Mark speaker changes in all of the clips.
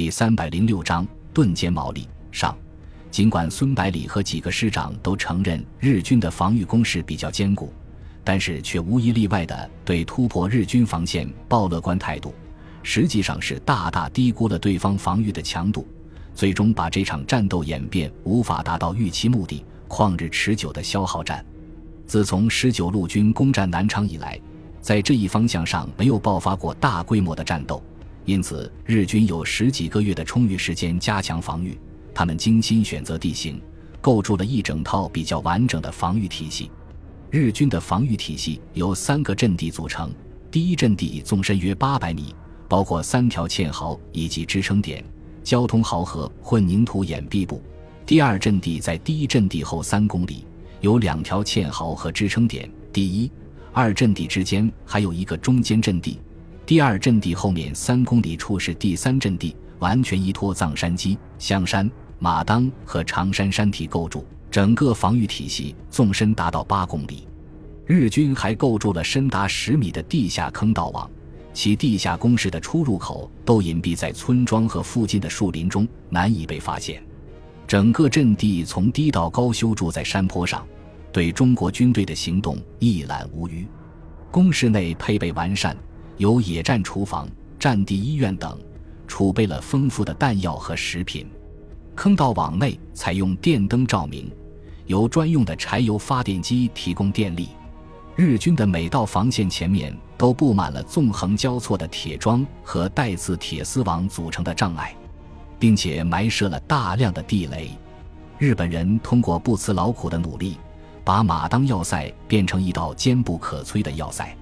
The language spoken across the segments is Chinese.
Speaker 1: 第三百零六章顿歼毛利上。尽管孙百里和几个师长都承认日军的防御工事比较坚固，但是却无一例外的对突破日军防线抱乐观态度，实际上是大大低估了对方防御的强度，最终把这场战斗演变无法达到预期目的，旷日持久的消耗战。自从十九路军攻占南昌以来，在这一方向上没有爆发过大规模的战斗。因此，日军有十几个月的充裕时间加强防御。他们精心选择地形，构筑了一整套比较完整的防御体系。日军的防御体系由三个阵地组成：第一阵地纵深约八百米，包括三条堑壕以及支撑点、交通壕和混凝土掩蔽部；第二阵地在第一阵地后三公里，有两条堑壕和支撑点；第一、二阵地之间还有一个中间阵地。第二阵地后面三公里处是第三阵地，完全依托藏山基、香山、马当和长山山体构筑，整个防御体系纵深达到八公里。日军还构筑了深达十米的地下坑道网，其地下工事的出入口都隐蔽在村庄和附近的树林中，难以被发现。整个阵地从低到高修筑在山坡上，对中国军队的行动一览无余。工事内配备完善。有野战厨房、战地医院等，储备了丰富的弹药和食品。坑道网内采用电灯照明，由专用的柴油发电机提供电力。日军的每道防线前面都布满了纵横交错的铁桩和带刺铁丝网组成的障碍，并且埋设了大量的地雷。日本人通过不辞劳苦的努力，把马当要塞变成一道坚不可摧的要塞。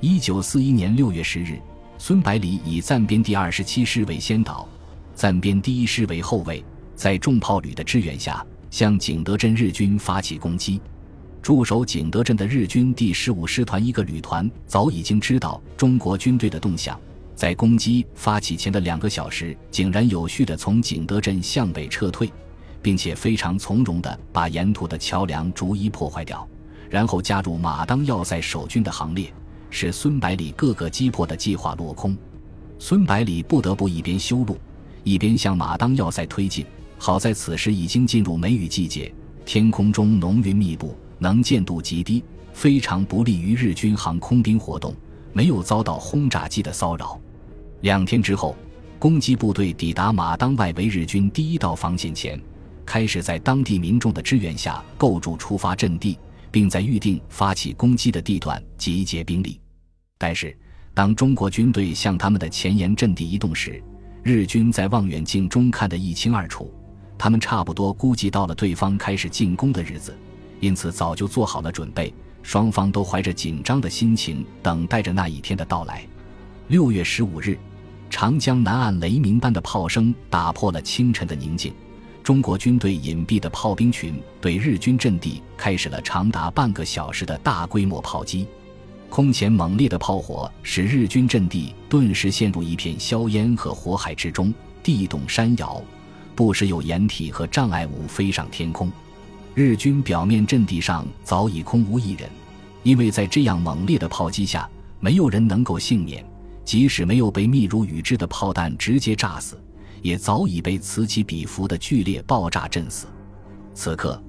Speaker 1: 一九四一年六月十日，孙百里以暂编第二十七师为先导，暂编第一师为后卫，在重炮旅的支援下，向景德镇日军发起攻击。驻守景德镇的日军第十五师团一个旅团早已经知道中国军队的动向，在攻击发起前的两个小时，井然有序地从景德镇向北撤退，并且非常从容地把沿途的桥梁逐一破坏掉，然后加入马当要塞守军的行列。使孙百里各个击破的计划落空，孙百里不得不一边修路，一边向马当要塞推进。好在此时已经进入梅雨季节，天空中浓云密布，能见度极低，非常不利于日军航空兵活动，没有遭到轰炸机的骚扰。两天之后，攻击部队抵达马当外围日军第一道防线前，开始在当地民众的支援下构筑出发阵地。并在预定发起攻击的地段集结兵力，但是当中国军队向他们的前沿阵地移动时，日军在望远镜中看得一清二楚。他们差不多估计到了对方开始进攻的日子，因此早就做好了准备。双方都怀着紧张的心情等待着那一天的到来。六月十五日，长江南岸雷鸣般的炮声打破了清晨的宁静。中国军队隐蔽的炮兵群对日军阵地开始了长达半个小时的大规模炮击，空前猛烈的炮火使日军阵地顿时陷入一片硝烟和火海之中，地动山摇，不时有掩体和障碍物飞上天空。日军表面阵地上早已空无一人，因为在这样猛烈的炮击下，没有人能够幸免，即使没有被密如雨织的炮弹直接炸死。也早已被此起彼伏的剧烈爆炸震死。此刻，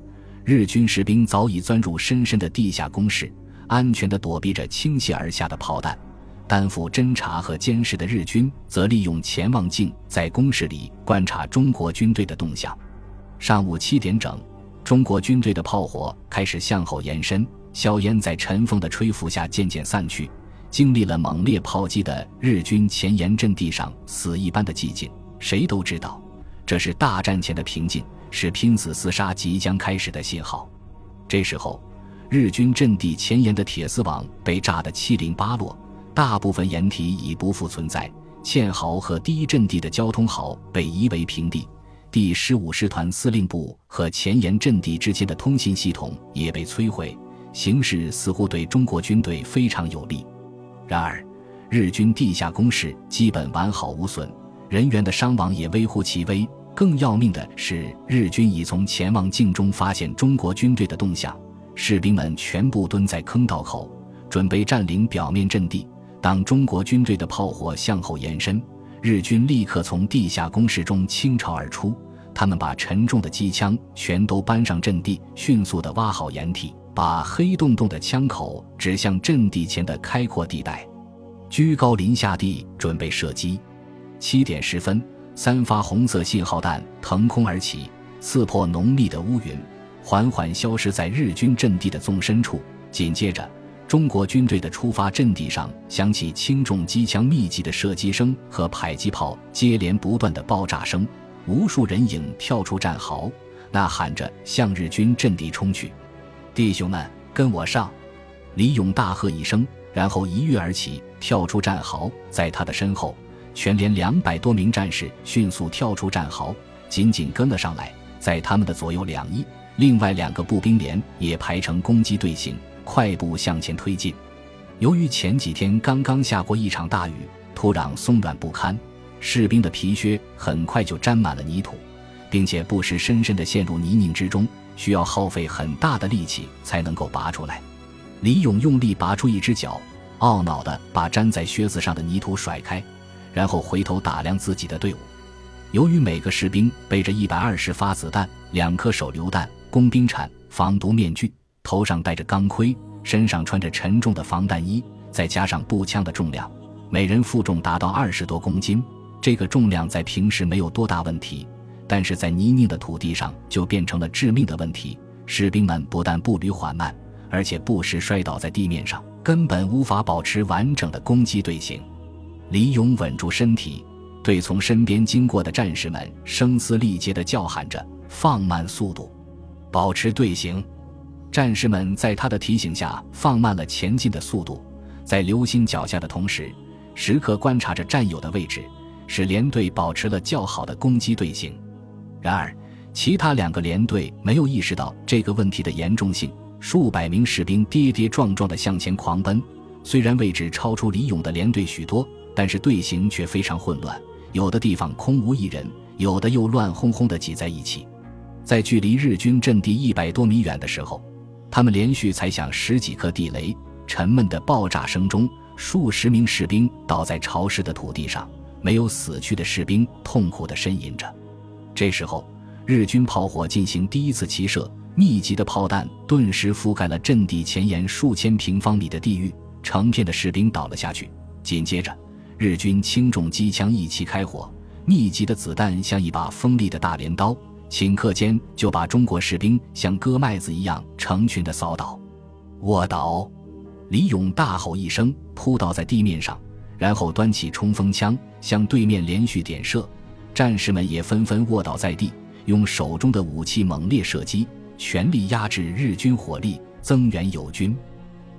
Speaker 1: 日军士兵早已钻入深深的地下工事，安全地躲避着倾泻而下的炮弹。担负侦察和监视的日军则利用潜望镜在工事里观察中国军队的动向。上午七点整，中国军队的炮火开始向后延伸，硝烟在晨风的吹拂下渐渐散去。经历了猛烈炮击的日军前沿阵地上，死一般的寂静。谁都知道，这是大战前的平静，是拼死厮杀即将开始的信号。这时候，日军阵地前沿的铁丝网被炸得七零八落，大部分掩体已不复存在。堑壕和第一阵地的交通壕被夷为平地，第十五师团司令部和前沿阵地之间的通信系统也被摧毁，形势似乎对中国军队非常有利。然而，日军地下工事基本完好无损。人员的伤亡也微乎其微。更要命的是，日军已从潜望镜中发现中国军队的动向，士兵们全部蹲在坑道口，准备占领表面阵地。当中国军队的炮火向后延伸，日军立刻从地下工事中倾巢而出。他们把沉重的机枪全都搬上阵地，迅速地挖好掩体，把黑洞洞的枪口指向阵地前的开阔地带，居高临下地准备射击。七点十分，三发红色信号弹腾空而起，刺破浓密的乌云，缓缓消失在日军阵地的纵深处。紧接着，中国军队的出发阵地上响起轻重机枪密集的射击声和迫击炮接连不断的爆炸声。无数人影跳出战壕，呐喊着向日军阵地冲去。弟兄们，跟我上！李勇大喝一声，然后一跃而起，跳出战壕。在他的身后，全连两百多名战士迅速跳出战壕，紧紧跟了上来。在他们的左右两翼，另外两个步兵连也排成攻击队形，快步向前推进。由于前几天刚刚下过一场大雨，土壤松软不堪。士兵的皮靴很快就沾满了泥土，并且不时深深地陷入泥泞之中，需要耗费很大的力气才能够拔出来。李勇用力拔出一只脚，懊恼地把粘在靴子上的泥土甩开，然后回头打量自己的队伍。由于每个士兵背着一百二十发子弹、两颗手榴弹、工兵铲、防毒面具，头上戴着钢盔，身上穿着沉重的防弹衣，再加上步枪的重量，每人负重达到二十多公斤。这个重量在平时没有多大问题，但是在泥泞的土地上就变成了致命的问题。士兵们不但步履缓慢，而且不时摔倒在地面上，根本无法保持完整的攻击队形。李勇稳住身体，对从身边经过的战士们声嘶力竭地叫喊着：“放慢速度，保持队形。”战士们在他的提醒下放慢了前进的速度，在留心脚下的同时，时刻观察着战友的位置。使连队保持了较好的攻击队形，然而其他两个连队没有意识到这个问题的严重性。数百名士兵跌跌撞撞地向前狂奔，虽然位置超出李勇的连队许多，但是队形却非常混乱，有的地方空无一人，有的又乱哄哄地挤在一起。在距离日军阵地一百多米远的时候，他们连续踩响十几颗地雷，沉闷的爆炸声中，数十名士兵倒在潮湿的土地上。没有死去的士兵痛苦地呻吟着。这时候，日军炮火进行第一次齐射，密集的炮弹顿时覆盖了阵地前沿数千平方米的地域，成片的士兵倒了下去。紧接着，日军轻重机枪一齐开火，密集的子弹像一把锋利的大镰刀，顷刻间就把中国士兵像割麦子一样成群的扫倒。卧倒！李勇大吼一声，扑倒在地面上。然后端起冲锋枪向对面连续点射，战士们也纷纷卧倒在地，用手中的武器猛烈射击，全力压制日军火力，增援友军。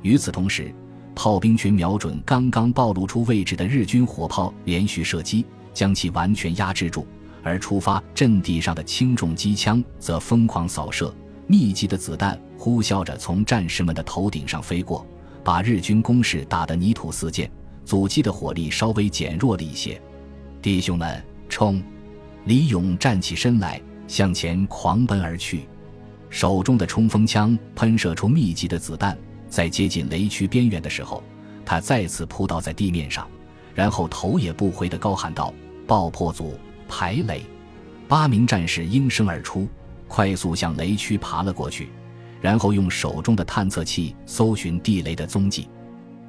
Speaker 1: 与此同时，炮兵群瞄准刚刚暴露出位置的日军火炮，连续射击，将其完全压制住；而出发阵地上的轻重机枪则疯狂扫射，密集的子弹呼啸着从战士们的头顶上飞过，把日军攻势打得泥土四溅。阻击的火力稍微减弱了一些，弟兄们，冲！李勇站起身来，向前狂奔而去，手中的冲锋枪喷射出密集的子弹。在接近雷区边缘的时候，他再次扑倒在地面上，然后头也不回地高喊道：“爆破组排雷！”八名战士应声而出，快速向雷区爬了过去，然后用手中的探测器搜寻地雷的踪迹。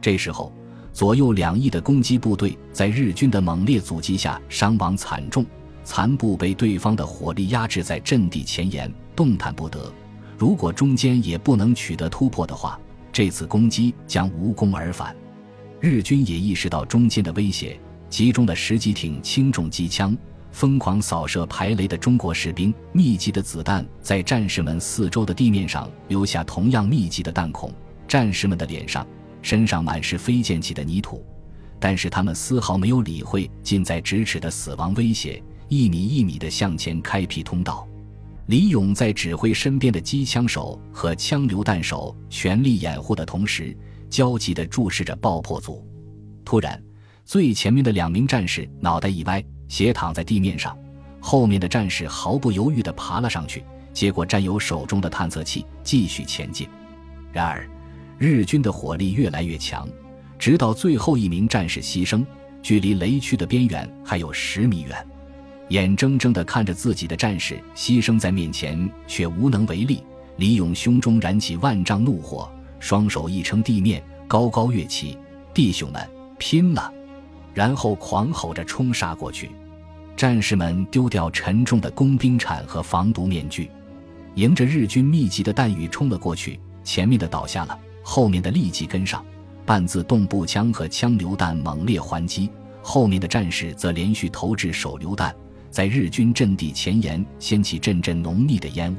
Speaker 1: 这时候。左右两翼的攻击部队在日军的猛烈阻击下伤亡惨重，残部被对方的火力压制在阵地前沿，动弹不得。如果中间也不能取得突破的话，这次攻击将无功而返。日军也意识到中间的威胁，集中了十几挺轻重机枪，疯狂扫射排雷的中国士兵。密集的子弹在战士们四周的地面上留下同样密集的弹孔，战士们的脸上。身上满是飞溅起的泥土，但是他们丝毫没有理会近在咫尺的死亡威胁，一米一米地向前开辟通道。李勇在指挥身边的机枪手和枪榴弹手全力掩护的同时，焦急地注视着爆破组。突然，最前面的两名战士脑袋一歪，斜躺在地面上，后面的战士毫不犹豫地爬了上去，接过战友手中的探测器，继续前进。然而，日军的火力越来越强，直到最后一名战士牺牲，距离雷区的边缘还有十米远，眼睁睁地看着自己的战士牺牲在面前，却无能为力。李勇胸中燃起万丈怒火，双手一撑地面，高高跃起：“弟兄们，拼了！”然后狂吼着冲杀过去。战士们丢掉沉重的工兵铲和防毒面具，迎着日军密集的弹雨冲了过去。前面的倒下了，后面的立即跟上。半自动步枪和枪榴弹猛烈还击，后面的战士则连续投掷手榴弹，在日军阵地前沿掀起阵阵浓密的烟雾。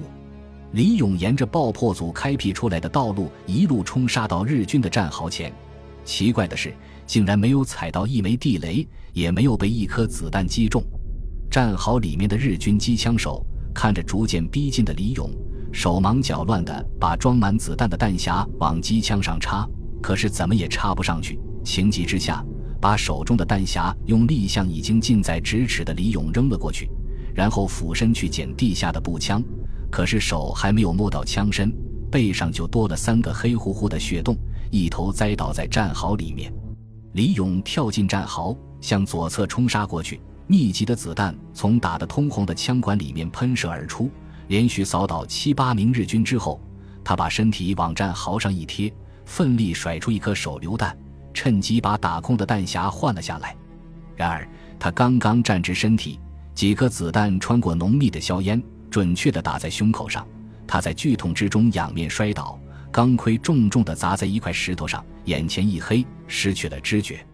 Speaker 1: 李勇沿着爆破组开辟出来的道路一路冲杀到日军的战壕前。奇怪的是，竟然没有踩到一枚地雷，也没有被一颗子弹击中。战壕里面的日军机枪手看着逐渐逼近的李勇，手忙脚乱地把装满子弹的弹匣往机枪上插。可是怎么也插不上去，情急之下，把手中的弹匣用力向已经近在咫尺的李勇扔了过去，然后俯身去捡地下的步枪。可是手还没有摸到枪身，背上就多了三个黑乎乎的血洞，一头栽倒在战壕里面。李勇跳进战壕，向左侧冲杀过去，密集的子弹从打得通红的枪管里面喷射而出，连续扫倒七八名日军之后，他把身体往战壕上一贴。奋力甩出一颗手榴弹，趁机把打空的弹匣换了下来。然而，他刚刚站直身体，几颗子弹穿过浓密的硝烟，准确地打在胸口上。他在剧痛之中仰面摔倒，钢盔重重地砸在一块石头上，眼前一黑，失去了知觉。